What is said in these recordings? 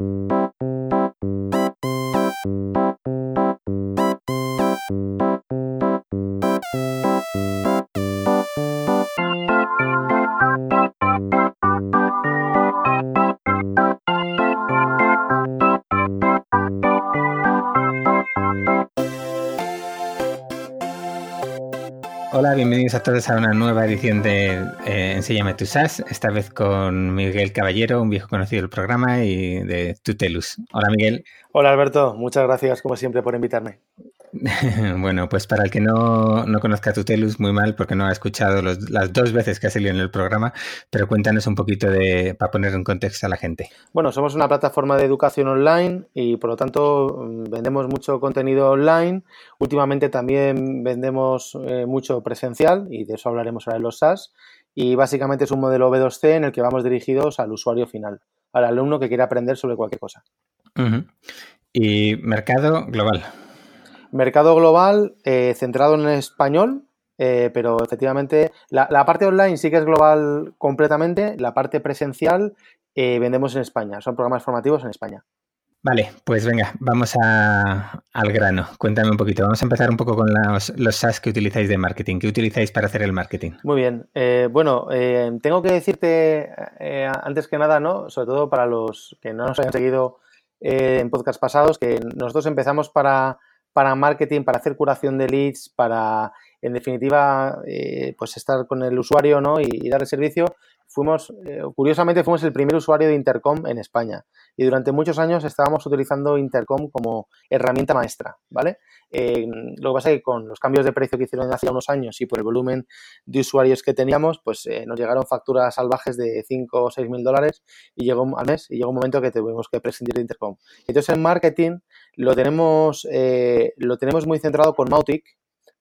you Hola, bienvenidos a todos a una nueva edición de eh, Enséñame tu SAS, esta vez con Miguel Caballero, un viejo conocido del programa y de Tutelus. Hola Miguel. Hola Alberto, muchas gracias como siempre por invitarme. bueno, pues para el que no, no conozca Tutelus, muy mal porque no ha escuchado las dos veces que ha salido en el programa, pero cuéntanos un poquito de, para poner en contexto a la gente. Bueno, somos una plataforma de educación online y por lo tanto mm, vendemos mucho contenido online. Últimamente también vendemos eh, mucho presencial y de eso hablaremos ahora en los SaaS. Y básicamente es un modelo B2C en el que vamos dirigidos al usuario final, al alumno que quiere aprender sobre cualquier cosa. Y mercado global. Mercado global eh, centrado en español, eh, pero efectivamente la, parte online sí que es global completamente, la parte presencial eh, vendemos en España, son programas formativos en España. Vale, pues venga, vamos al grano. Cuéntame un poquito. Vamos a empezar un poco con los, los SaaS que utilizáis de marketing. ¿Qué utilizáis para hacer el marketing? Muy bien. bueno, tengo que decirte antes que nada, ¿no? Sobre todo para los que no nos hayan seguido en podcast pasados, que nosotros empezamos para para marketing, para hacer curación de leads, para, en definitiva, eh, pues estar con el usuario ¿no? y, darle servicio, fuimos, eh, curiosamente, fuimos el primer usuario de Intercom en España. Y durante muchos años estábamos utilizando Intercom como herramienta maestra, ¿vale? Eh, lo que pasa es que con los cambios de precio que hicieron hace unos años y por el volumen de usuarios que teníamos, pues nos llegaron facturas salvajes de 5 o 6 mil dólares y llegó al mes y llegó un momento que tuvimos que prescindir de Intercom. Entonces, en marketing lo tenemos, eh, lo tenemos muy centrado con Mautic,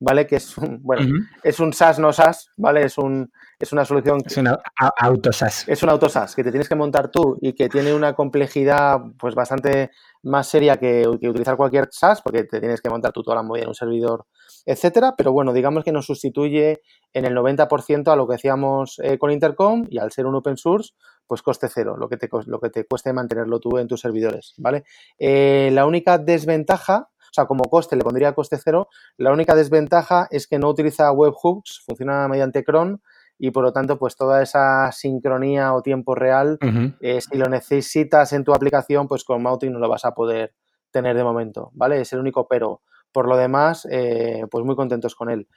¿vale? Que es un, bueno, es un SaaS no SaaS, ¿vale? Es un es una solución es una auto SaaS. Es un auto SaaS que te tienes que montar tú y que tiene una complejidad pues bastante más seria que, utilizar cualquier SaaS porque te tienes que montar tú toda la movida en un servidor, etcétera, pero bueno, digamos que nos sustituye en el 90% a lo que hacíamos eh, con Intercom y al ser un open source, pues coste cero, lo que te, lo que te cueste mantenerlo tú en tus servidores, ¿vale? Eh, la única desventaja o sea, como coste le pondría coste cero. La única desventaja es que no utiliza webhooks, funciona mediante cron y por lo tanto, pues toda esa sincronía o tiempo real, eh, si lo necesitas en tu aplicación, pues con Mautic no lo vas a poder tener de momento, ¿vale? Es el único pero. Por lo demás, eh, pues muy contentos con él.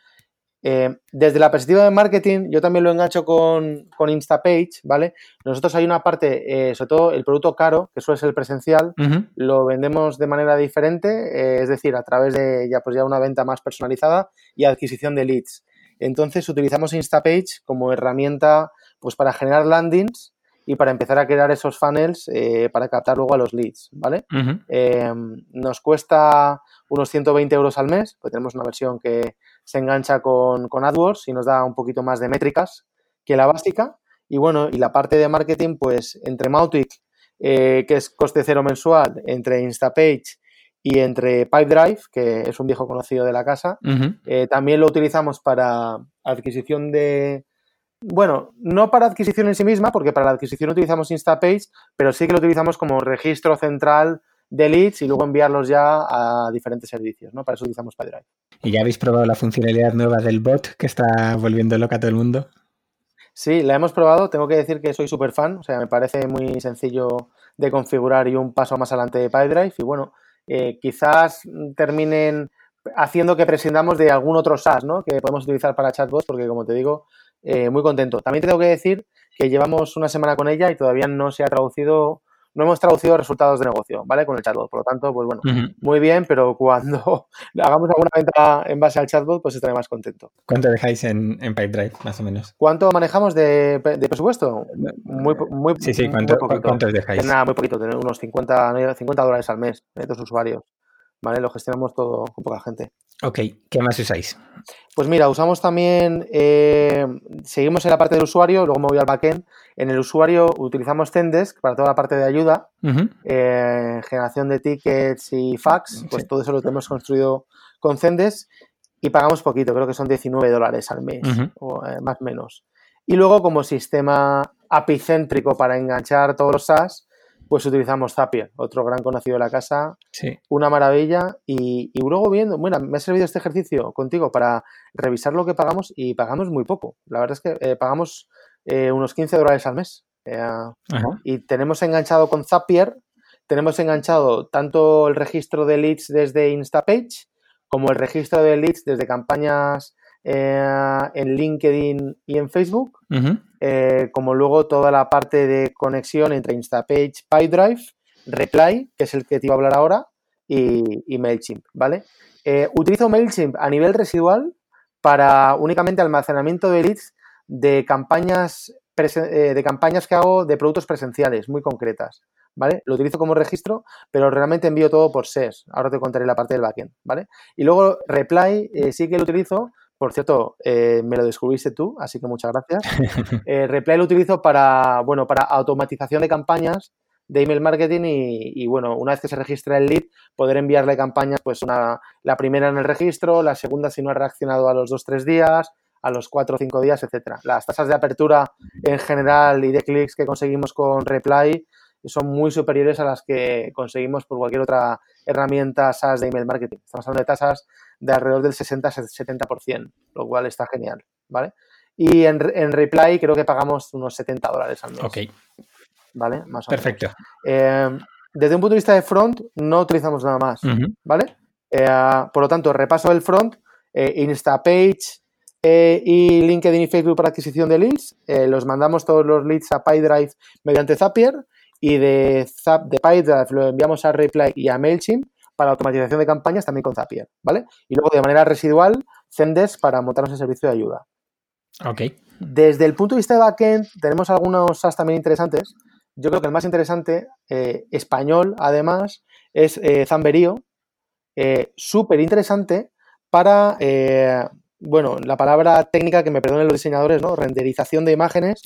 Eh, desde la perspectiva de marketing, yo también lo engancho con, con Instapage, ¿vale? Nosotros hay una parte, eh, sobre todo el producto caro, que suele ser el presencial, lo vendemos de manera diferente, eh, es decir, a través de ya, pues ya una venta más personalizada y adquisición de leads. Entonces utilizamos Instapage como herramienta pues para generar landings y para empezar a crear esos funnels para captar luego a los leads, ¿vale? nos cuesta unos 120 euros al mes, pues tenemos una versión que se engancha con, AdWords y nos da un poquito más de métricas que la básica. Y bueno, y la parte de marketing, pues entre Mautic, eh, que es coste cero mensual, entre Instapage y entre Pipedrive, que es un viejo conocido de la casa, eh, también lo utilizamos para adquisición de, bueno, no para adquisición en sí misma, porque para la adquisición utilizamos Instapage, pero sí que lo utilizamos como registro central de leads y luego enviarlos ya a diferentes servicios, ¿no? Para eso utilizamos PyDrive. ¿Y ya habéis probado la funcionalidad nueva del bot que está volviendo loca a todo el mundo? Sí, la hemos probado. Tengo que decir que soy súper fan. O sea, me parece muy sencillo de configurar y un paso más adelante de PyDrive. Y bueno, eh, quizás terminen haciendo que prescindamos de algún otro SaaS, ¿no? Que podemos utilizar para chatbots, porque como te digo, eh, muy contento. También tengo que decir que llevamos una semana con ella y todavía no se ha traducido no hemos traducido resultados de negocio, ¿vale? Con el chatbot. Por lo tanto, pues bueno, muy bien, pero cuando hagamos alguna venta en base al chatbot, pues estaré más contento. ¿Cuánto dejáis en, en Pipedrive, más o menos? ¿Cuánto manejamos de, presupuesto? Muy, muy, sí, sí, ¿cuánto, ¿cuánto dejáis? Nada, muy poquito, tener unos 50, 50 dólares al mes de dos usuarios. ¿Vale? Lo gestionamos todo con poca gente. Ok, ¿qué más usáis? Pues mira, usamos también, eh, seguimos en la parte del usuario, luego me voy al backend. En el usuario utilizamos Zendesk para toda la parte de ayuda, eh, generación de tickets y fax, pues todo eso lo tenemos construido con Zendesk y pagamos poquito, creo que son 19 dólares al mes, o eh, más o menos. Y luego como sistema apicéntrico para enganchar todos los SaaS, pues utilizamos Zapier, otro gran conocido de la casa. Sí. Una maravilla. Y, y luego viendo, bueno, me ha servido este ejercicio contigo para revisar lo que pagamos y pagamos muy poco. La verdad es que eh, pagamos eh, unos 15 dólares al mes. Eh, y tenemos enganchado con Zapier, tenemos enganchado tanto el registro de leads desde Instapage como el registro de leads desde campañas eh, en LinkedIn y en Facebook, eh, como luego toda la parte de conexión entre Instapage, PyDrive, Reply, que es el que te iba a hablar ahora, y, MailChimp, ¿vale? Eh, utilizo MailChimp a nivel residual para únicamente almacenamiento de leads de campañas, de campañas que hago de productos presenciales muy concretas. ¿vale? Lo utilizo como registro, pero realmente envío todo por SES. Ahora te contaré la parte del backend, ¿vale? Y luego Reply sí que lo utilizo por cierto, eh, me lo descubriste tú, así que muchas gracias. Eh, Reply lo utilizo para, bueno, para automatización de campañas de email marketing y, bueno, una vez que se registra el lead, poder enviarle campañas, pues una, la primera en el registro, la segunda si no ha reaccionado a los dos, tres días, a los cuatro o cinco días, etcétera. Las tasas de apertura en general y de clics que conseguimos con Reply son muy superiores a las que conseguimos por cualquier otra herramienta SaaS de email marketing. Estamos hablando de tasas de alrededor del 60-70%, lo cual está genial, ¿vale? Y en, en, Reply creo que pagamos unos 70 dólares al mes. Ok. ¿Vale? Más o Perfecto. Eh, desde un punto de vista de front, no utilizamos nada más, ¿vale? Eh, por lo tanto, repaso del front, eh, Instapage y LinkedIn y Facebook para adquisición de leads. los mandamos todos los leads a PyDrive mediante Zapier y de, Zap, de PyDrive lo enviamos a Reply y a MailChimp para automatización de campañas también con Zapier, ¿vale? Y luego de manera residual, Zendesk para montarnos el servicio de ayuda. Ok. Desde el punto de vista de backend, tenemos algunos SaaS también interesantes. Yo creo que el más interesante, eh, español además, es eh, Zamberío. Eh, Súper interesante para bueno, la palabra técnica que me perdonen los diseñadores, ¿no? Renderización de imágenes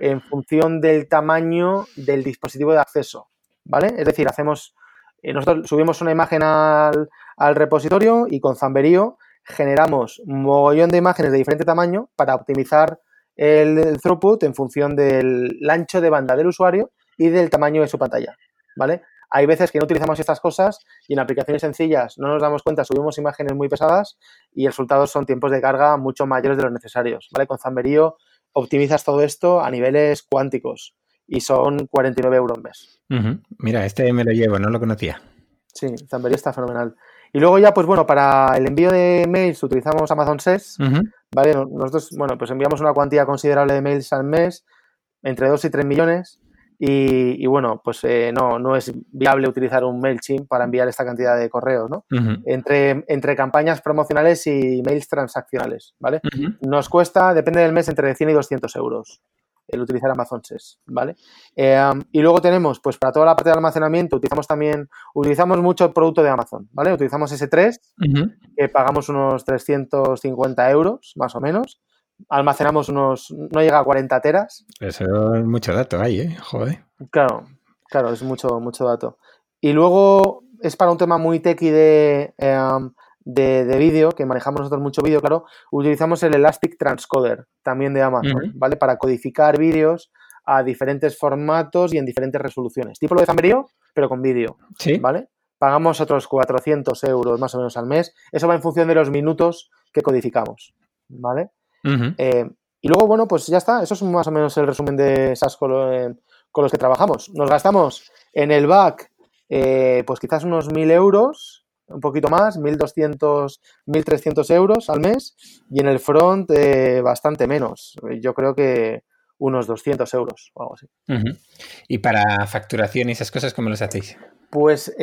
en función del tamaño del dispositivo de acceso, ¿vale? Es decir, hacemos, eh, nosotros subimos una imagen al, repositorio y con Zamberío generamos un mogollón de imágenes de diferente tamaño para optimizar el, throughput en función del ancho de banda del usuario y del tamaño de su pantalla, ¿vale? Hay veces que no utilizamos estas cosas y en aplicaciones sencillas no nos damos cuenta, subimos imágenes muy pesadas y el resultado son tiempos de carga mucho mayores de los necesarios. ¿vale? Con Zamberío optimizas todo esto a niveles cuánticos y son 49 euros mes. Mira, este me lo llevo, no lo conocía. Sí, Zamberío está fenomenal. Y luego ya, pues bueno, para el envío de mails utilizamos Amazon SES, ¿vale? Nosotros, bueno, pues enviamos una cuantía considerable de mails al mes, entre 2 y 3 millones, y, bueno, pues eh, no, no es viable utilizar un MailChimp para enviar esta cantidad de correos, ¿no? entre, entre campañas promocionales y mails transaccionales, ¿vale? Nos cuesta, depende del mes, entre 100 y 200 euros el utilizar Amazon SES, ¿vale? Eh, y luego tenemos, pues para toda la parte de almacenamiento, utilizamos también, utilizamos mucho el producto de Amazon, ¿vale? Utilizamos S3, que pagamos unos 350 euros, más o menos, almacenamos unos, no llega a 40 teras. Eso es mucho dato ahí, ¿eh? Joder. Claro, claro, es mucho, mucho dato. Y luego es para un tema muy techy de, em, de, vídeo, que manejamos nosotros mucho vídeo, claro, utilizamos el Elastic Transcoder, también de Amazon, ¿vale? Para codificar vídeos a diferentes formatos y en diferentes resoluciones. Tipo lo de Zamberío, pero con vídeo, ¿Sí? ¿vale? Pagamos otros 400 euros más o menos al mes. Eso va en función de los minutos que codificamos, ¿vale? Eh, y luego, bueno, pues ya está. Eso es más o menos el resumen de SAS con, con los que trabajamos. Nos gastamos en el back, eh, pues quizás unos 1.000 euros, un poquito más, 1.200, 1.300 euros al mes. Y en el front, eh, bastante menos. Yo creo que unos 200 euros o algo así. ¿Y para facturación y esas cosas, cómo los hacéis? Pues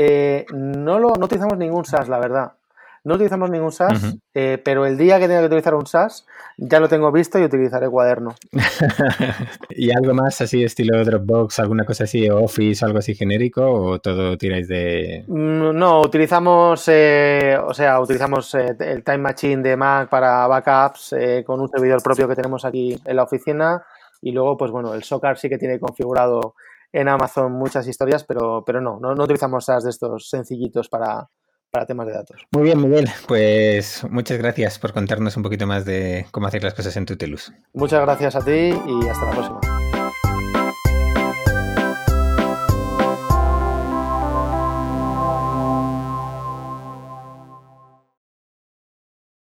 no, lo, no utilizamos ningún SaaS, la verdad. No utilizamos ningún SaaS, eh, pero el día que tenga que utilizar un SaaS, ya lo tengo visto y utilizaré cuaderno. ¿Y algo más así, estilo Dropbox, alguna cosa así, Office, algo así genérico, o todo tiráis de...? Mm, no, utilizamos, eh, o sea, utilizamos eh, el Time Machine de Mac para backups con un servidor propio que tenemos aquí en la oficina y luego, pues bueno, el Socar sí que tiene configurado en Amazon muchas historias, pero, pero no, no, no utilizamos SaaS de estos sencillitos para, para temas de datos. Muy bien, Miguel. Pues muchas gracias por contarnos un poquito más de cómo hacer las cosas en Tutelus. Muchas gracias a ti y hasta la próxima.